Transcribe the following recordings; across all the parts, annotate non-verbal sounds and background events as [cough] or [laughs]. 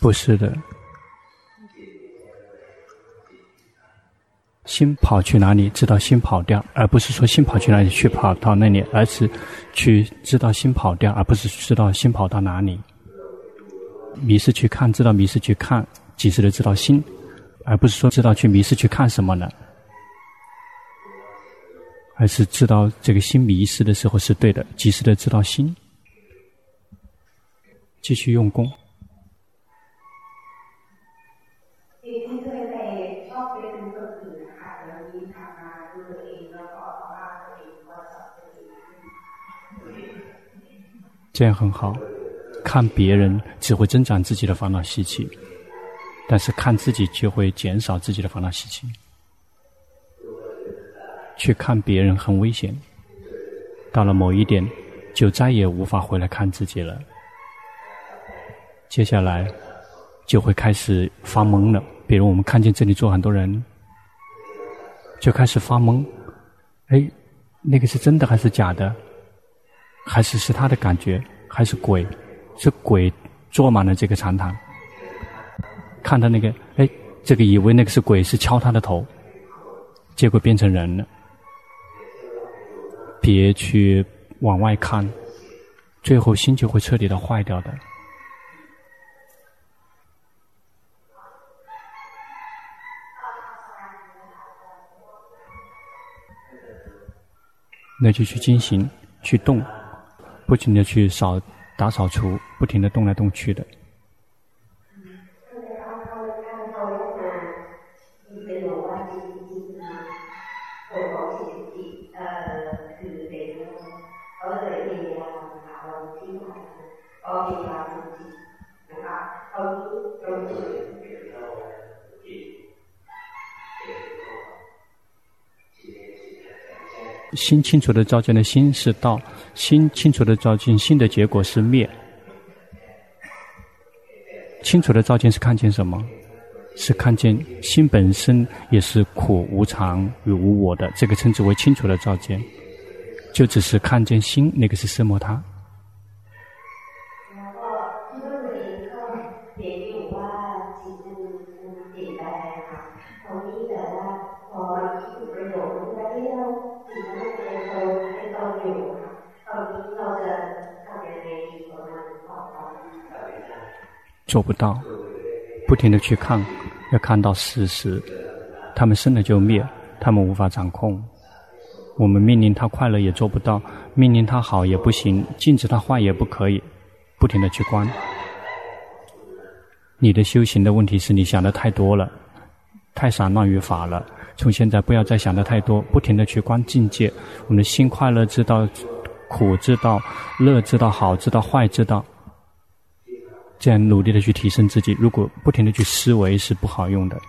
不是的，心跑去哪里，知道心跑掉，而不是说心跑去哪里去跑到那里，而是去知道心跑掉，而不是知道心跑到哪里。迷失去看，知道迷失去看，及时的知道心，而不是说知道去迷失去看什么呢？而是知道这个心迷失的时候是对的，及时的知道心，继续用功。这样很好，看别人只会增长自己的烦恼习气，但是看自己就会减少自己的烦恼习气。去看别人很危险，到了某一点，就再也无法回来看自己了。接下来就会开始发懵了。比如我们看见这里坐很多人，就开始发懵。哎，那个是真的还是假的？还是是他的感觉，还是鬼？是鬼坐满了这个禅堂。看到那个，哎，这个以为那个是鬼，是敲他的头，结果变成人了。别去往外看，最后心就会彻底的坏掉的。那就去进行，去动。不停的去扫打扫除，不停的动来动去的。心清楚的照见的心是道，心清楚的照见心的结果是灭。清楚的照见是看见什么？是看见心本身也是苦无常与无我的，这个称之为清楚的照见。就只是看见心，那个是色摩他。做不到，不停的去看，要看到事实。他们生了就灭，他们无法掌控。我们命令他快乐也做不到，命令他好也不行，禁止他坏也不可以。不停的去观。你的修行的问题是你想的太多了，太散乱于法了。从现在不要再想的太多，不停的去观境界。我们的心快乐知道，苦知道，乐知道，好知道，坏知道。这样努力的去提升自己，如果不停的去思维是不好用的。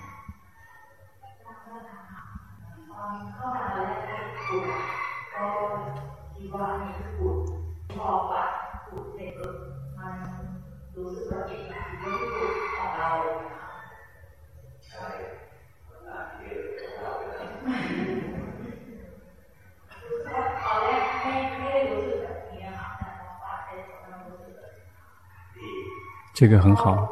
这个很好，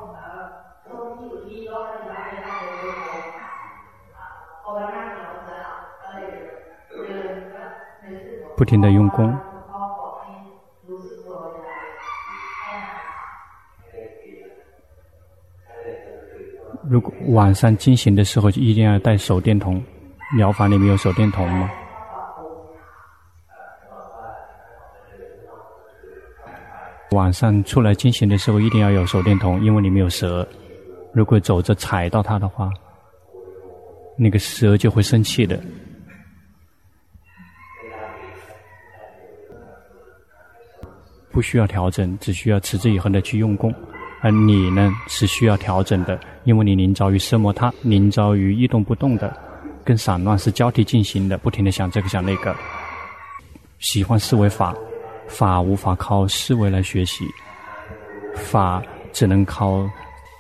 不停的用功。如果晚上进行的时候，就一定要带手电筒。疗法里面有手电筒吗？晚上出来进行的时候，一定要有手电筒，因为里面有蛇。如果走着踩到它的话，那个蛇就会生气的。不需要调整，只需要持之以恒的去用功。而你呢，是需要调整的，因为你临遭于奢摩他，临遭于一动不动的，跟散乱是交替进行的，不停的想这个想那个，喜欢思维法。法无法靠思维来学习，法只能靠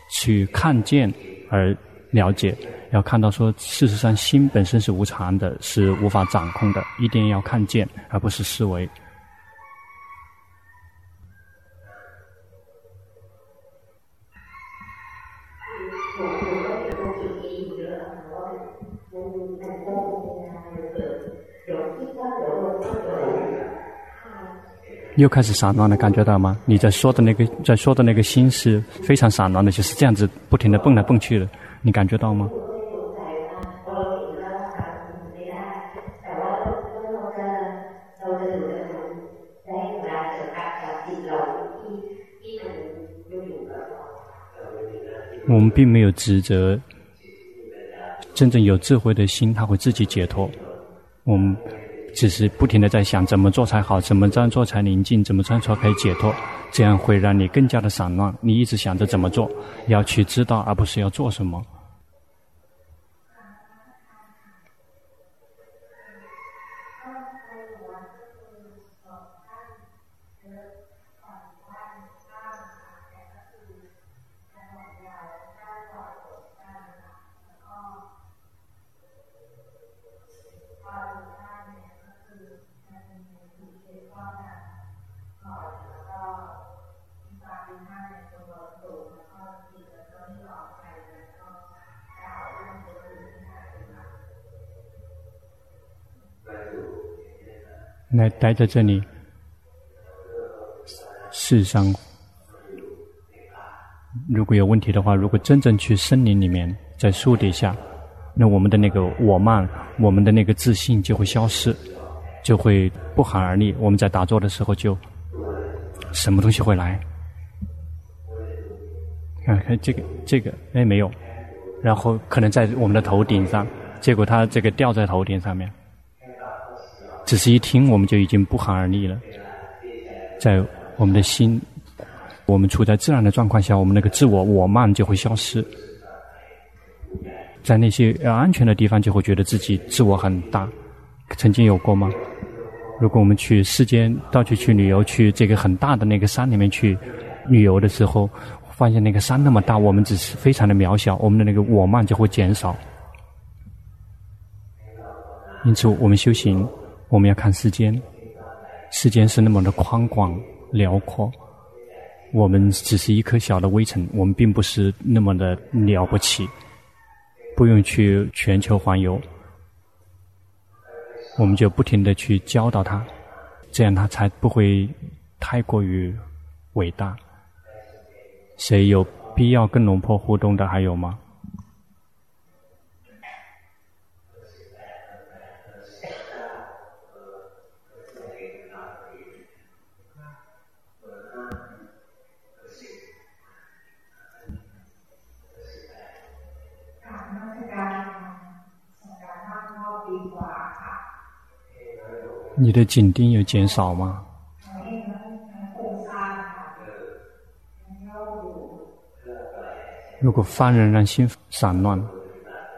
去看见，而了解，要看到说，事实上心本身是无常的，是无法掌控的，一定要看见，而不是思维。又开始散乱了，感觉到吗？你在说的那个，在说的那个心是非常散乱的，就是这样子不停的蹦来蹦去的，你感觉到吗？我们并没有职责，真正有智慧的心，它会自己解脱。我们。只是不停的在想怎么做才好，怎么这样做才宁静，怎么这样做可以解脱，这样会让你更加的散乱。你一直想着怎么做，要去知道，而不是要做什么。来待在这里，世上，如果有问题的话，如果真正去森林里面，在树底下，那我们的那个我慢，我们的那个自信就会消失，就会不寒而栗。我们在打坐的时候，就什么东西会来？看看这个，这个，哎，没有，然后可能在我们的头顶上，结果它这个掉在头顶上面。只是一听，我们就已经不寒而栗了。在我们的心，我们处在自然的状况下，我们那个自我我慢就会消失。在那些安全的地方，就会觉得自己自我很大。曾经有过吗？如果我们去世间到处去旅游，去这个很大的那个山里面去旅游的时候，发现那个山那么大，我们只是非常的渺小，我们的那个我慢就会减少。因此，我们修行。我们要看世间，世间是那么的宽广辽阔，我们只是一颗小的微尘，我们并不是那么的了不起，不用去全球环游，我们就不停的去教导他，这样他才不会太过于伟大。谁有必要跟龙婆互动的还有吗？你的紧盯有减少吗？如果犯人让心散乱，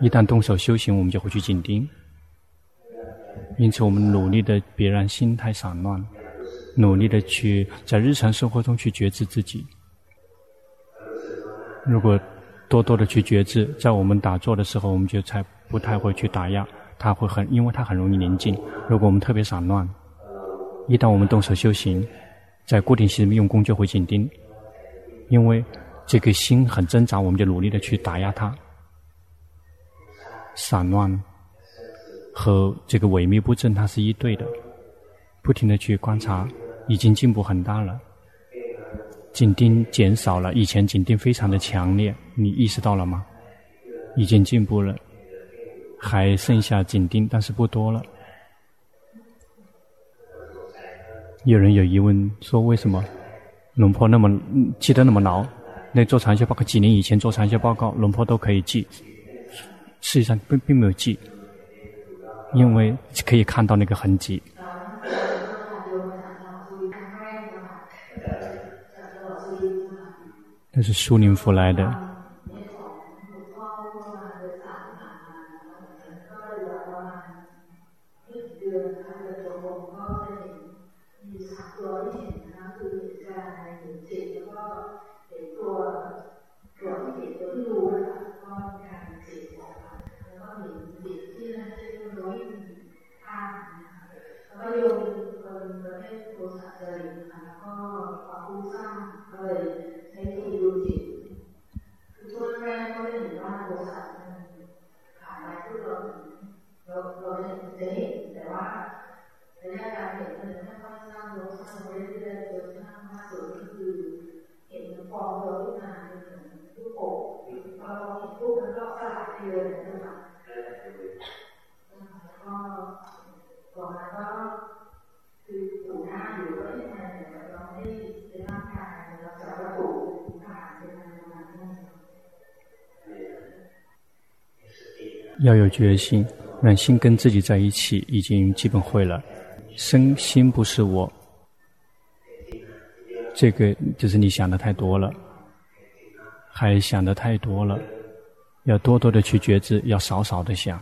一旦动手修行，我们就会去紧盯。因此，我们努力的别让心太散乱，努力的去在日常生活中去觉知自己。如果多多的去觉知，在我们打坐的时候，我们就才不太会去打压。他会很，因为他很容易宁静。如果我们特别散乱，一旦我们动手修行，在固定心用功就会紧盯，因为这个心很挣扎，我们就努力的去打压它。散乱和这个萎靡不振，它是一对的。不停的去观察，已经进步很大了。紧盯减少了，以前紧盯非常的强烈，你意识到了吗？已经进步了。还剩下紧盯，但是不多了。有人有疑问说：“为什么龙婆那么记得那么牢？那做禅修报告几年以前做禅修报告，龙婆都可以记。实际上并并没有记，因为可以看到那个痕迹。那是苏林福来的。” มาเดืสามผ่านแล้วก็ประมาณไม่เดือนนะคะเดืก็ได้เห็นสามตัวที่เห็นนะคะคือเห็นกายเห็นจิตแล้วก็เห็นตัวตัวที่ตัวรู้นะคะก็กายจิตนะคแล้วก็เห็นจิตที่นั่นที่ร้ที่มีาพนะคะก็โยมคนประเภทโทริตนะคะก็ความรู้สาเลยใช้ที่ดูจิตคือช่วงแรกก็ได้เห็นว่าโทสะ เราจะเห็นแต่ว่าในเรื่องการเห็นถ้าว่าสร้างลบสร้างเรื่อยๆจนสร้างมาสุดก็คือเห็นฟวามเหมือนรูปโป่งพอเราเห็นนก็สลับไปเลยนะคะแล้วก็ต่อมาก็คือถูหนอยู่ก็ยังไงเราได้เป็นร่ากายเราจะระบุนเป็นอะไรประมาณ要有决心。让心跟自己在一起，已经基本会了。身心不是我，这个就是你想的太多了，还想的太多了，要多多的去觉知，要少少的想，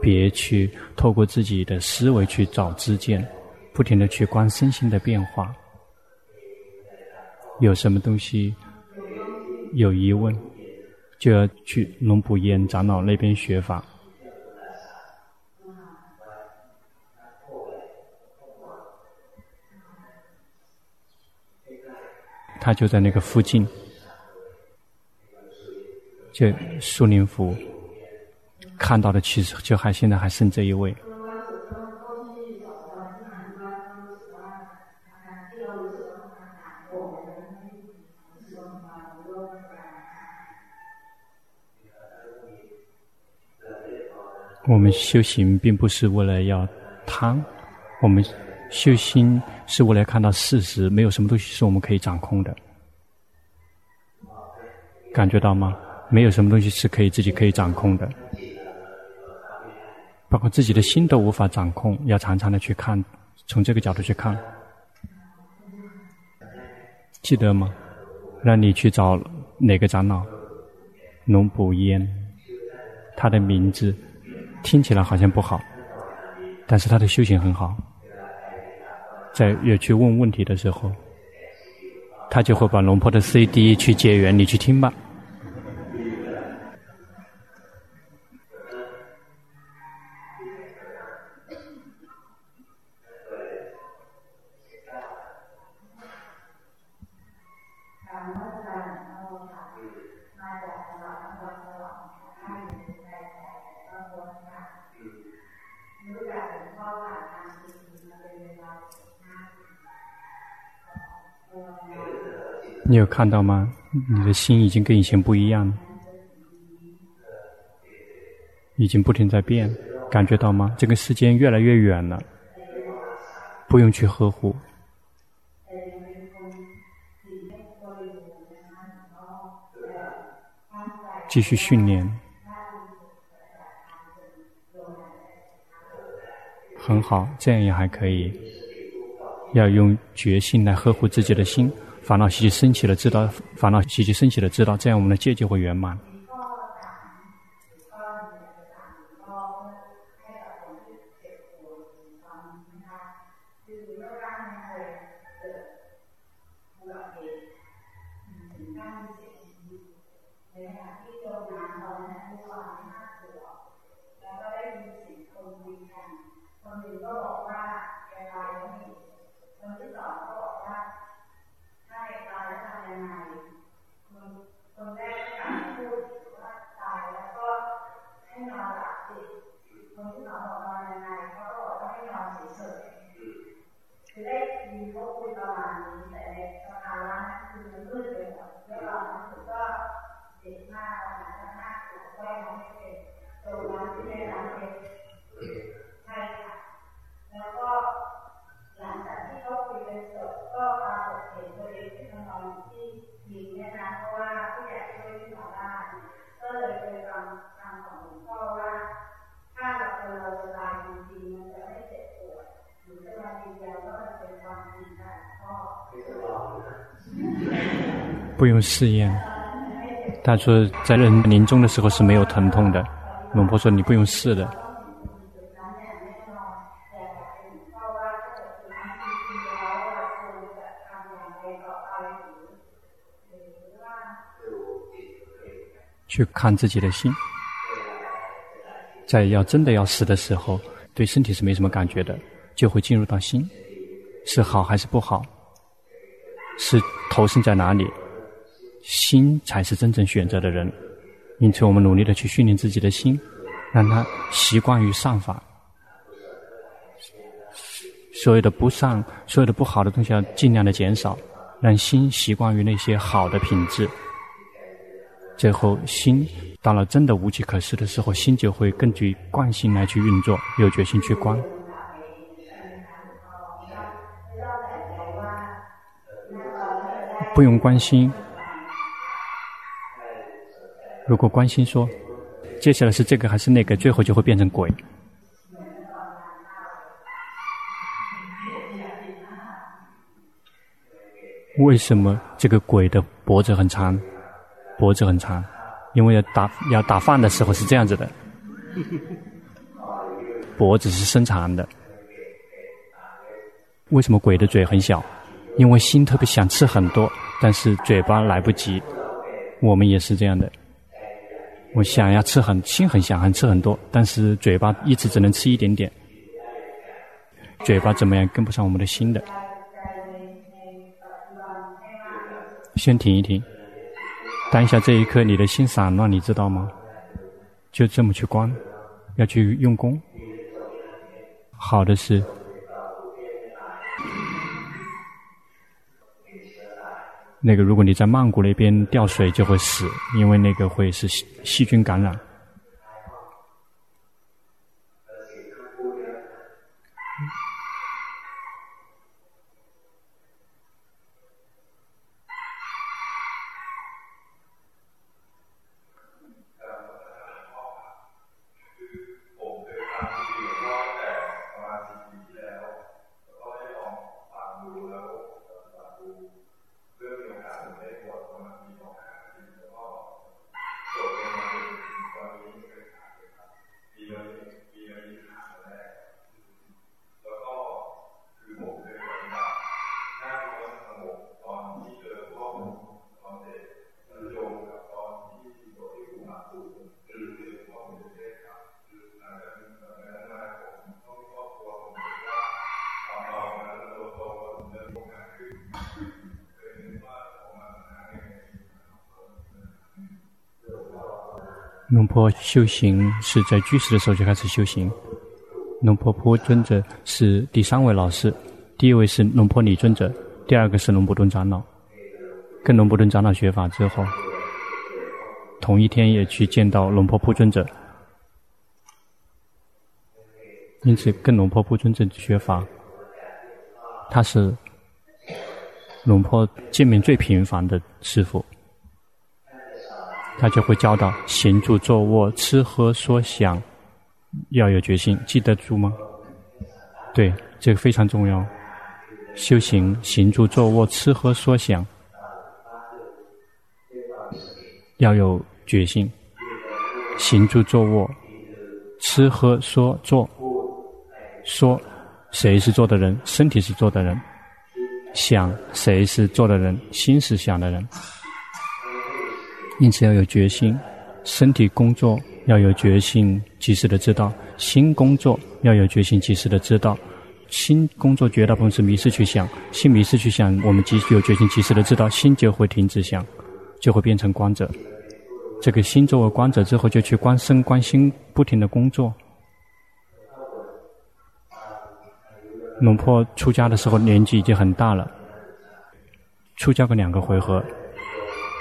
别去透过自己的思维去找知见，不停的去观身心的变化。有什么东西有疑问，就要去龙普燕长老那边学法。他就在那个附近。就苏宁府看到的其实就还现在还剩这一位。我们修行并不是为了要汤我们修心是为了看到事实没有什么东西是我们可以掌控的。感觉到吗？没有什么东西是可以自己可以掌控的。包括自己的心都无法掌控要常常的去看从这个角度去看。记得吗？让你去找哪个长老龙普烟。他的名字听起来好像不好但是他的修行很好。在要去问问题的时候，他就会把龙婆的 CD 去借给你去听吧。你有看到吗？你的心已经跟以前不一样了，已经不停在变，感觉到吗？这个时间越来越远了，不用去呵护。继续训练，很好，这样也还可以。要用决心来呵护自己的心，烦恼习气升起了，知道烦恼习气升起了，知道，这样我们的戒就会圆满。 พวกคุณประมาณนี้แต่ในสภาวะนั้นคือมันมืดไปหมดแล้วเราทั้งหมดก็เด็กมากขนาดนั้นมากถูกแวดล้อมไม่เป็นตรงนั้นที่ได้รับเป็นใช่ค่ะแล้วก็หลังจากที่เขาคุยเป็นสดก็ปรากฏเห็นตัวเองที่มานอนที่หินเนี่ยนะเพราะว่าผู้ใหญ่ช่วยที่หมอบ้านก็เลยไปฟังคำของหลวงพ่อว่า ถ้าเราเราสบายจริงๆมันจะไม่เจ็บปวด [laughs] 不用试验。他说在人临终的时候是没有疼痛的。孟婆说你不用试的。去看自己的心。在要真的要死的时候对身体是没什么感觉的。就会进入到心。是好还是不好？是投身在哪里？心才是真正选择的人。因此我们努力的去训练自己的心让它习惯于上法。所有的不善所有的不好的东西要尽量的减少让心习惯于那些好的品质。最后心到了真的无计可施的时候心就会根据惯性来去运作有决心去观。不用关心。如果关心说，接下来是这个还是那个，最后就会变成鬼。为什么这个鬼的脖子很长？脖子很长，因为要打要打饭的时候是这样子的，脖子是伸长的。为什么鬼的嘴很小？因为心特别想吃很多。但是嘴巴来不及，我们也是这样的。我想要吃很，心很想很吃很多，但是嘴巴一直只能吃一点点。嘴巴怎么样跟不上我们的心的？先停一停，当下这一刻你的心散乱，你知道吗？就这么去观，要去用功。好的是。那个，如果你在曼谷那边掉水，就会死，因为那个会是细细菌感染。龙婆修行是在居士的时候就开始修行。龙婆铺尊者是第三位老师，第一位是龙婆尼尊者，第二个是龙婆顿长老。跟龙婆顿长老学法之后，同一天也去见到龙婆铺尊者，因此跟龙婆铺尊者学法，他是龙婆见面最频繁的师傅。他就会教导行住坐卧吃喝说想，要有决心，记得住吗？对，这个非常重要。修行行住坐卧吃喝说想，要有决心。行住坐卧吃喝说做，说谁是做的人？身体是做的人。想谁是做的人？心是想的人。因此要有决心，身体工作要有决心，及时的知道；心工作要有决心，及时的知道。心工作绝大部分是迷失去想，心迷失去想，我们即有决心，及时的知道，心就会停止想，就会变成观者。这个心作为观者之后，就去观身、观心，不停的工作。龙婆出家的时候年纪已经很大了，出家个两个回合。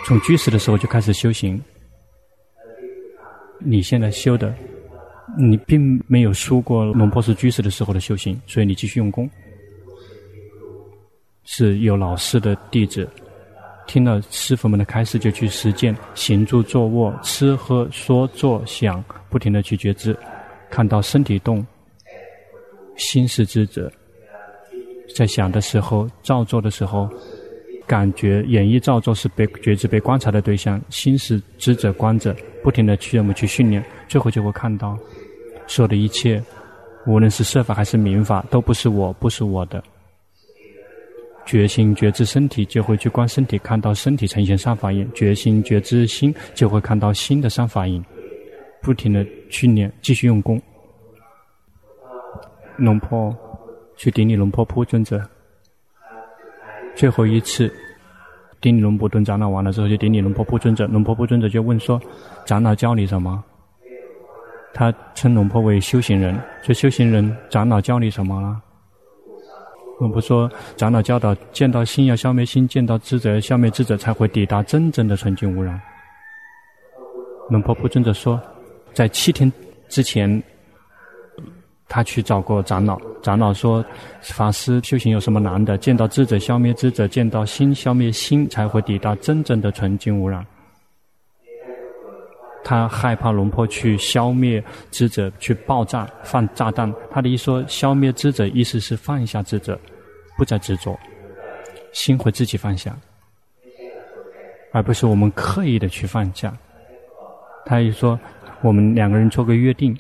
从居士的时候就开始修行，你现在修的，你并没有输过龙婆是居士的时候的修行，所以你继续用功。是有老师的弟子，听了师傅们的开示就去实践，行住坐卧、吃喝说做想，不停的去觉知，看到身体动，心是知者，在想的时候、造作的时候。感觉演绎造作是被觉知、被观察的对象，心是知者观者，不停的去我们去训练，最后就会看到，所有的一切，无论是设法还是名法，都不是我，不是我的。觉心觉知身体，就会去观身体，看到身体呈现三法印；觉心觉知心，就会看到心的三法印。不停的训练，继续用功。龙婆去顶礼龙婆铺尊者。最后一次顶礼龙布顿长老完了之后，就顶礼龙婆布尊者。龙婆布尊者就问说：“长老教你什么？”他称龙婆为修行人，这修行人长老教你什么了？龙婆说：“长老教导见到心要消灭心，见到智者消灭智者，才会抵达真正的纯净无染。”龙婆布尊者说：“在七天之前。”他去找过长老，长老说：“法师修行有什么难的？见到智者消灭智者，见到心消灭心，才会抵达真正的纯净无染。”他害怕龙婆去消灭智者，去爆炸放炸弹。他的意思说，消灭智者意思是放下智者，不再执着，心会自己放下，而不是我们刻意的去放下。他也说，我们两个人做个约定。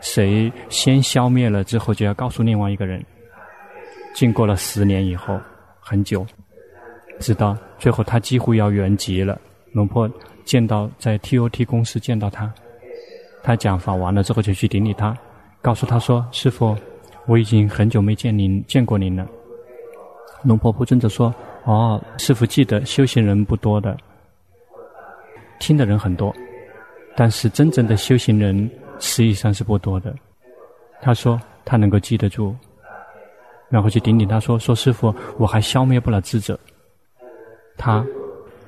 谁先消灭了之后，就要告诉另外一个人。经过了十年以后，很久，直到最后他几乎要圆寂了。龙婆见到在 TOT 公司见到他，他讲法完了之后就去顶礼他，告诉他说：“师傅，我已经很久没见您，见过您了。”龙婆婆尊者说：“哦，师傅记得修行人不多的，听的人很多，但是真正的修行人。”实际上是不多的。他说他能够记得住，然后去顶顶他说：“说师傅，我还消灭不了智者。”他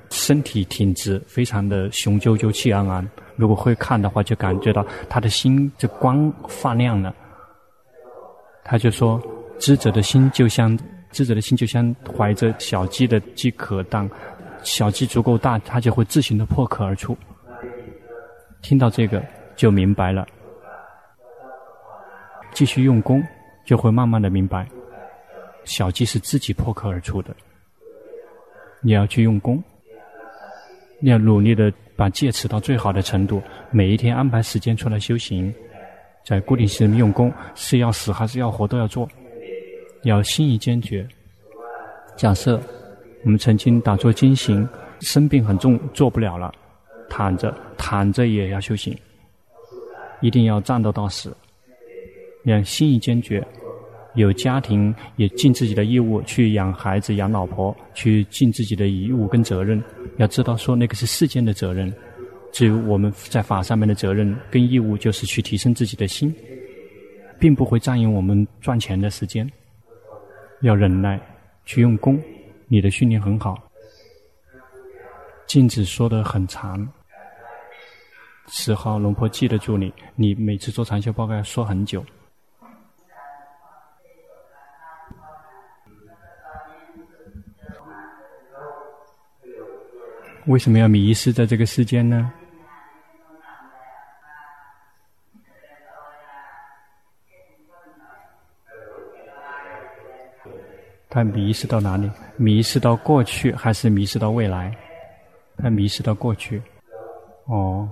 身体挺直，非常的雄赳赳、气昂昂。如果会看的话，就感觉到他的心这光发亮了。他就说：“智者的心就像智者的心就像怀着小鸡的鸡壳蛋，小鸡足够大，它就会自行的破壳而出。”听到这个。就明白了，继续用功，就会慢慢的明白，小鸡是自己破壳而出的。你要去用功，你要努力的把戒持到最好的程度，每一天安排时间出来修行，在固定时间用功，是要死还是要活都要做，要心意坚决。假设我们曾经打坐经行，生病很重，做不了了，躺着躺着也要修行。一定要战斗到死，要心意坚决，有家庭也尽自己的义务去养孩子、养老婆，去尽自己的义务跟责任。要知道说那个是世间的责任，至于我们在法上面的责任跟义务，就是去提升自己的心，并不会占用我们赚钱的时间。要忍耐，去用功，你的训练很好。镜子说的很长。十号龙婆记得住你，你每次做长修报告要说很久。为什么要迷失在这个世间呢？他迷失到哪里？迷失到过去，还是迷失到未来？他迷失到过去。哦。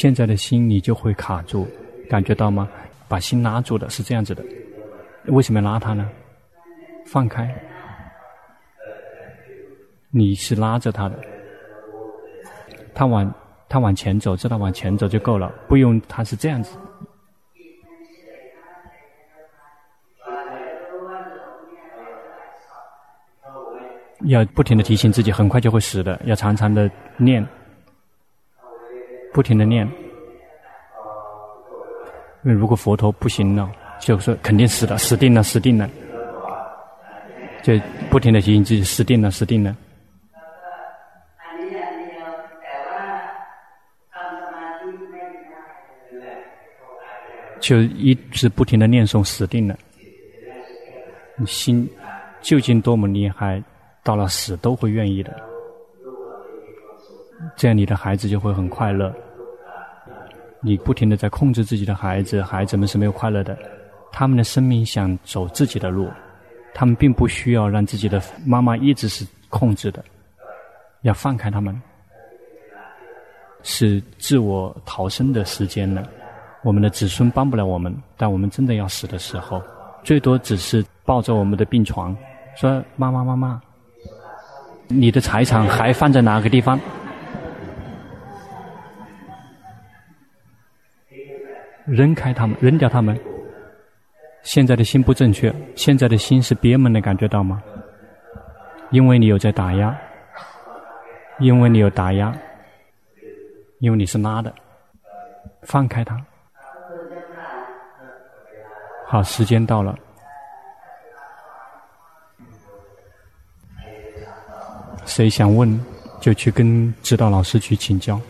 现在的心你就会卡住，感觉到吗？把心拉住的是这样子的，为什么要拉它呢？放开，你是拉着它的，它往它往前走，知道往前走就够了，不用它是这样子。要不停的提醒自己，很快就会死的，要常常的念。不停的念，因为如果佛陀不行了，就说肯定死了，死定了，死定了，就不停的提醒自己，死定了，死定了。就一直不停的念诵，死定了。你心究竟多么厉害，到了死都会愿意的。这样你的孩子就会很快乐。你不停的在控制自己的孩子，孩子们是没有快乐的。他们的生命想走自己的路，他们并不需要让自己的妈妈一直是控制的。要放开他们，是自我逃生的时间了。我们的子孙帮不了我们，但我们真的要死的时候，最多只是抱着我们的病床，说：“妈妈，妈妈，你的财产还放在哪个地方？”扔开他们，扔掉他们。现在的心不正确，现在的心是憋闷的，感觉到吗？因为你有在打压，因为你有打压，因为你是拉的，放开他。好，时间到了，谁想问就去跟指导老师去请教。